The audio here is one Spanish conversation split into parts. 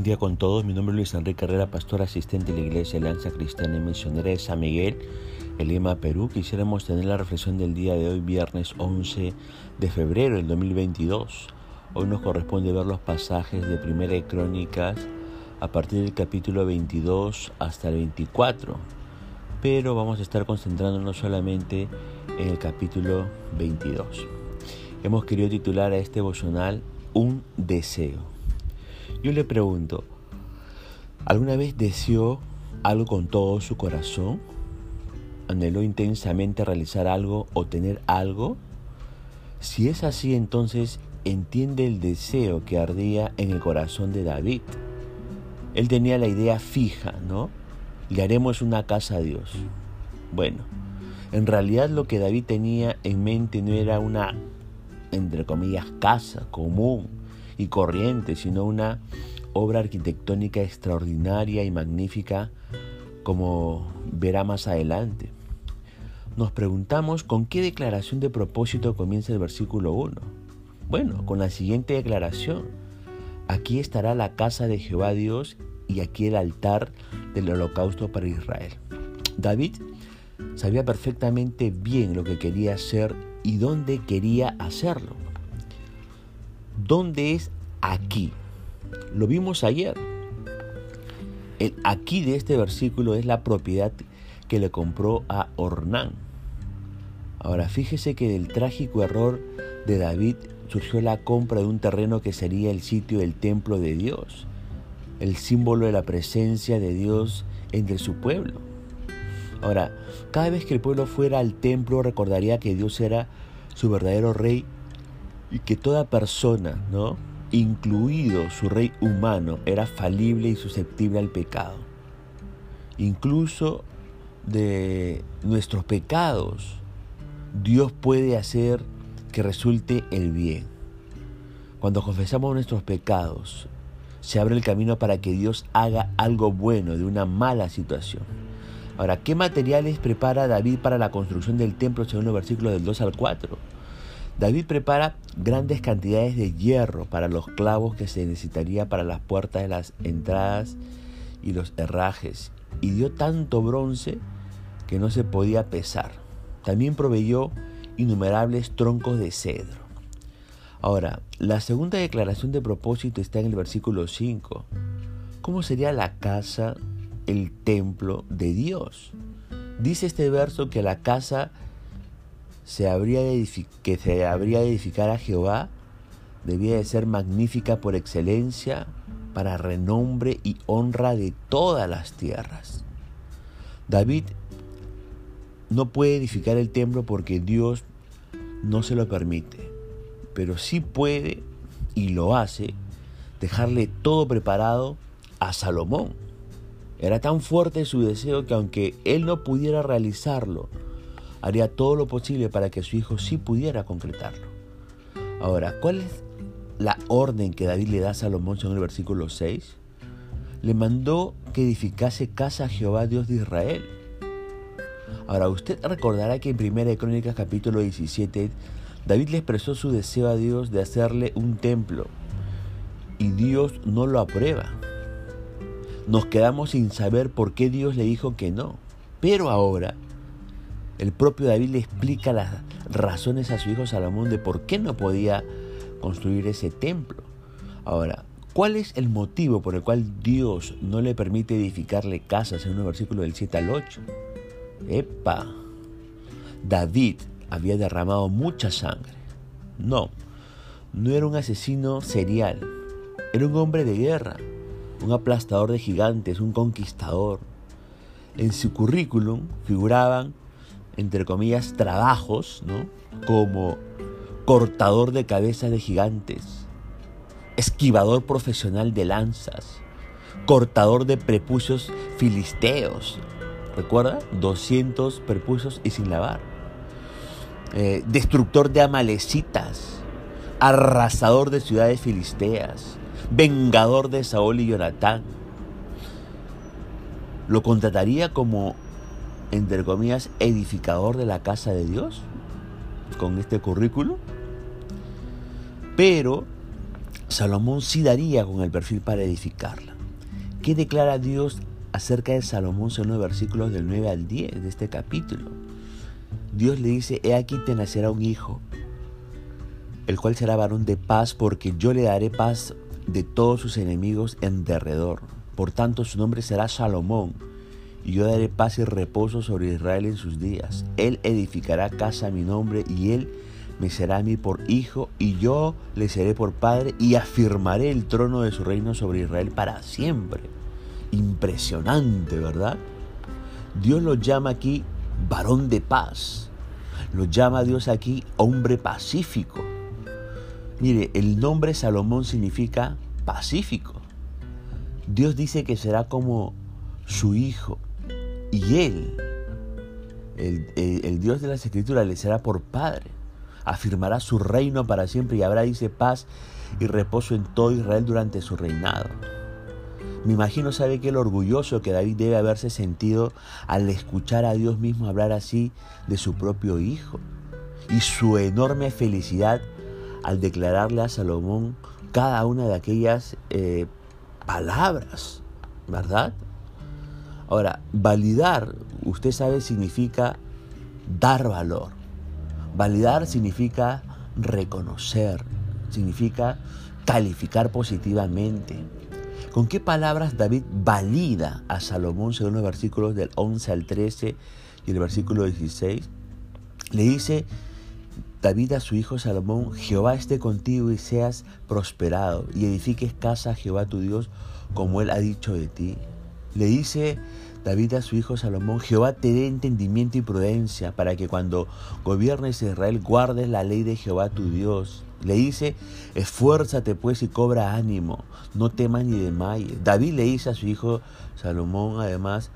Buen día con todos, mi nombre es Luis Enrique Herrera, pastor asistente de la Iglesia Alianza Cristiana y Misionera de San Miguel, en Lima, Perú. Quisiéramos tener la reflexión del día de hoy, viernes 11 de febrero del 2022. Hoy nos corresponde ver los pasajes de Primera Crónicas a partir del capítulo 22 hasta el 24, pero vamos a estar concentrándonos solamente en el capítulo 22. Hemos querido titular a este devocional Un deseo. Yo le pregunto, ¿alguna vez deseó algo con todo su corazón? ¿Anheló intensamente realizar algo o tener algo? Si es así, entonces entiende el deseo que ardía en el corazón de David. Él tenía la idea fija, ¿no? Le haremos una casa a Dios. Bueno, en realidad lo que David tenía en mente no era una, entre comillas, casa común, y corriente, sino una obra arquitectónica extraordinaria y magnífica como verá más adelante. Nos preguntamos con qué declaración de propósito comienza el versículo 1. Bueno, con la siguiente declaración. Aquí estará la casa de Jehová Dios y aquí el altar del holocausto para Israel. David sabía perfectamente bien lo que quería hacer y dónde quería hacerlo. ¿Dónde es aquí? Lo vimos ayer. El aquí de este versículo es la propiedad que le compró a Ornán. Ahora fíjese que del trágico error de David surgió la compra de un terreno que sería el sitio del templo de Dios, el símbolo de la presencia de Dios entre su pueblo. Ahora, cada vez que el pueblo fuera al templo recordaría que Dios era su verdadero rey y que toda persona, ¿no? incluido su rey humano, era falible y susceptible al pecado. Incluso de nuestros pecados, Dios puede hacer que resulte el bien. Cuando confesamos nuestros pecados, se abre el camino para que Dios haga algo bueno de una mala situación. Ahora, ¿qué materiales prepara David para la construcción del templo según los versículos del 2 al 4? David prepara grandes cantidades de hierro para los clavos que se necesitaría para las puertas de las entradas y los herrajes, y dio tanto bronce que no se podía pesar. También proveyó innumerables troncos de cedro. Ahora, la segunda declaración de propósito está en el versículo 5. ¿Cómo sería la casa, el templo de Dios? Dice este verso que la casa se habría que se habría de edificar a Jehová debía de ser magnífica por excelencia para renombre y honra de todas las tierras. David no puede edificar el templo porque Dios no se lo permite, pero sí puede y lo hace dejarle todo preparado a Salomón. Era tan fuerte su deseo que aunque él no pudiera realizarlo, haría todo lo posible para que su hijo sí pudiera concretarlo. Ahora, ¿cuál es la orden que David le da a Salomón en el versículo 6? Le mandó que edificase casa a Jehová Dios de Israel. Ahora, usted recordará que en 1 Crónicas capítulo 17, David le expresó su deseo a Dios de hacerle un templo y Dios no lo aprueba. Nos quedamos sin saber por qué Dios le dijo que no. Pero ahora el propio David le explica las razones a su hijo Salomón de por qué no podía construir ese templo. Ahora, ¿cuál es el motivo por el cual Dios no le permite edificarle casas en un versículo del 7 al 8? ¡Epa! David había derramado mucha sangre. No, no era un asesino serial. Era un hombre de guerra, un aplastador de gigantes, un conquistador. En su currículum figuraban entre comillas, trabajos, ¿no? Como cortador de cabezas de gigantes, esquivador profesional de lanzas, cortador de prepucios filisteos. ¿Recuerda? 200 prepucios y sin lavar. Eh, destructor de amalecitas, arrasador de ciudades filisteas, vengador de Saúl y Jonatán. Lo contrataría como entre comillas, edificador de la casa de Dios con este currículo. Pero Salomón sí daría con el perfil para edificarla. ¿Qué declara Dios acerca de Salomón según los versículos del 9 al 10 de este capítulo? Dios le dice, he aquí te nacerá un hijo, el cual será varón de paz, porque yo le daré paz de todos sus enemigos en derredor. Por tanto, su nombre será Salomón, y yo daré paz y reposo sobre Israel en sus días. Él edificará casa a mi nombre, y él me será a mí por hijo, y yo le seré por padre, y afirmaré el trono de su reino sobre Israel para siempre. Impresionante, ¿verdad? Dios lo llama aquí varón de paz. Lo llama Dios aquí hombre pacífico. Mire, el nombre Salomón significa pacífico. Dios dice que será como su hijo. Y él, el, Dios de las Escrituras, le será por padre afirmará su reino para siempre y habrá, dice, paz y reposo en todo Israel durante su reinado. Me imagino, sabe que el orgulloso que David debe haberse sentido al escuchar a Dios mismo hablar así de su propio hijo. Y su enorme felicidad al declararle a Salomón cada una de aquellas eh, palabras, ¿verdad? Ahora, validar, usted sabe, significa dar valor. Validar significa reconocer, significa calificar positivamente. ¿Con qué palabras David valida a Salomón según los versículos del 11 al 13 y el versículo 16? Le dice David a su hijo Salomón, Jehová esté contigo y seas prosperado y edifiques casa a Jehová tu Dios como él ha dicho de ti. Le dice David a su hijo Salomón, Jehová te dé entendimiento y prudencia para que cuando gobiernes Israel guardes la ley de Jehová tu Dios. Le dice, esfuérzate pues y cobra ánimo, no temas ni desmayes. David le dice a su hijo Salomón además,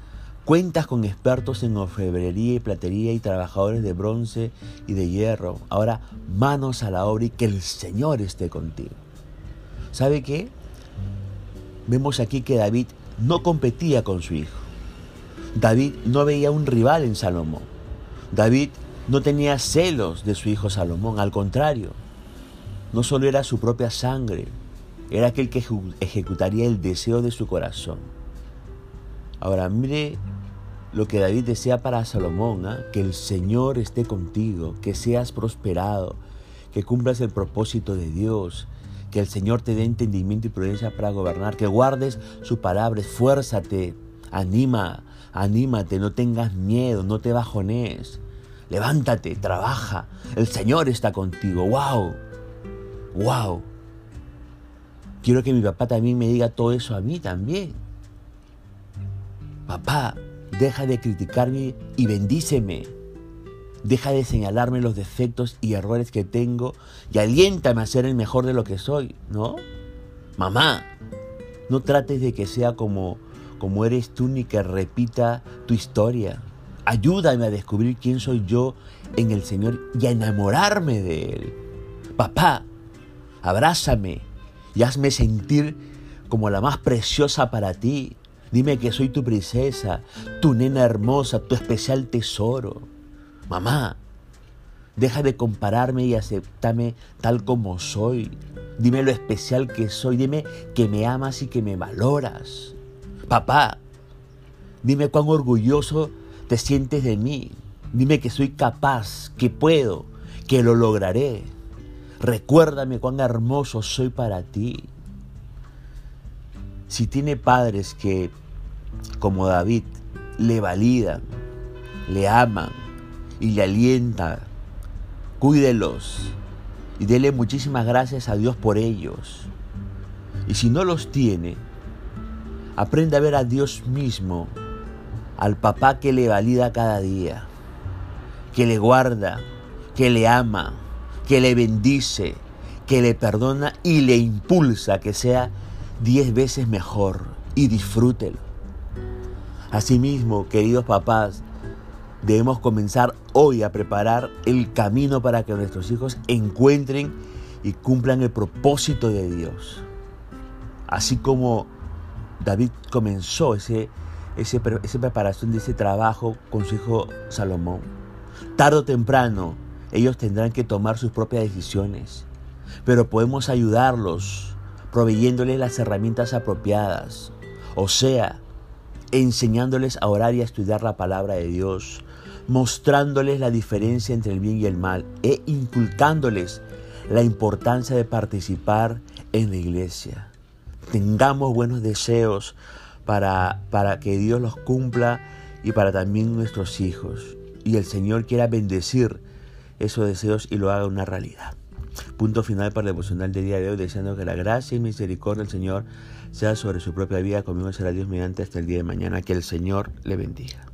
cuentas con expertos en orfebrería y platería y trabajadores de bronce y de hierro. Ahora manos a la obra y que el Señor esté contigo. ¿Sabe qué? Vemos aquí que David no competía con su hijo. David no veía un rival en Salomón. David no tenía celos de su hijo Salomón, al contrario, no solo era su propia sangre, era aquel que ejecutaría el deseo de su corazón. Ahora mire lo que David desea para Salomón, ¿ah? que el Señor esté contigo, que seas prosperado, que cumplas el propósito de Dios, que el Señor te dé entendimiento y prudencia para gobernar, que guardes su palabra, esfuérzate, anima, anímate, no tengas miedo, no te bajones. Levántate, trabaja. El Señor está contigo. ¡Wow! ¡Wow! Quiero que mi papá también me diga todo eso a mí también. Papá, deja de criticarme y bendíceme. Deja de señalarme los defectos y errores que tengo y aliéntame a ser el mejor de lo que soy, ¿no? Mamá, no trates de que sea como como eres tú ni que repita tu historia. Ayúdame a descubrir quién soy yo en el Señor y a enamorarme de Él. Papá, abrázame y hazme sentir como la más preciosa para ti. Dime que soy tu princesa, tu nena hermosa, tu especial tesoro. Mamá, deja de compararme y aceptame tal como soy. Dime lo especial que soy, dime que me amas y que me valoras. Papá, dime cuán orgulloso te sientes de mí. Dime que soy capaz, que puedo, que lo lograré. Recuérdame cuán hermoso soy para ti. Si tiene padres que, como David, le validan, le aman y le alientan, cuídelos y dele muchísimas gracias a Dios por ellos. Y si no los tiene, Aprende a ver a Dios mismo, al papá que le valida cada día, que le guarda, que le ama, que le bendice, que le perdona y le impulsa que sea diez veces mejor y disfrútelo. Asimismo, queridos papás, debemos comenzar hoy a preparar el camino para que nuestros hijos encuentren y cumplan el propósito de Dios. Así como David comenzó ese, ese, esa preparación de ese trabajo con su hijo Salomón. Tardo o temprano ellos tendrán que tomar sus propias decisiones, pero podemos ayudarlos proveyéndoles las herramientas apropiadas, o sea, enseñándoles a orar y a estudiar la palabra de Dios, mostrándoles la diferencia entre el bien y el mal e inculcándoles la importancia de participar en la iglesia. Tengamos buenos deseos para, para que Dios los cumpla y para también nuestros hijos. Y el Señor quiera bendecir esos deseos y lo haga una realidad. Punto final para el devocional del día de hoy, deseando que la gracia y misericordia del Señor sea sobre su propia vida. Conmigo será Dios mediante hasta el día de mañana. Que el Señor le bendiga.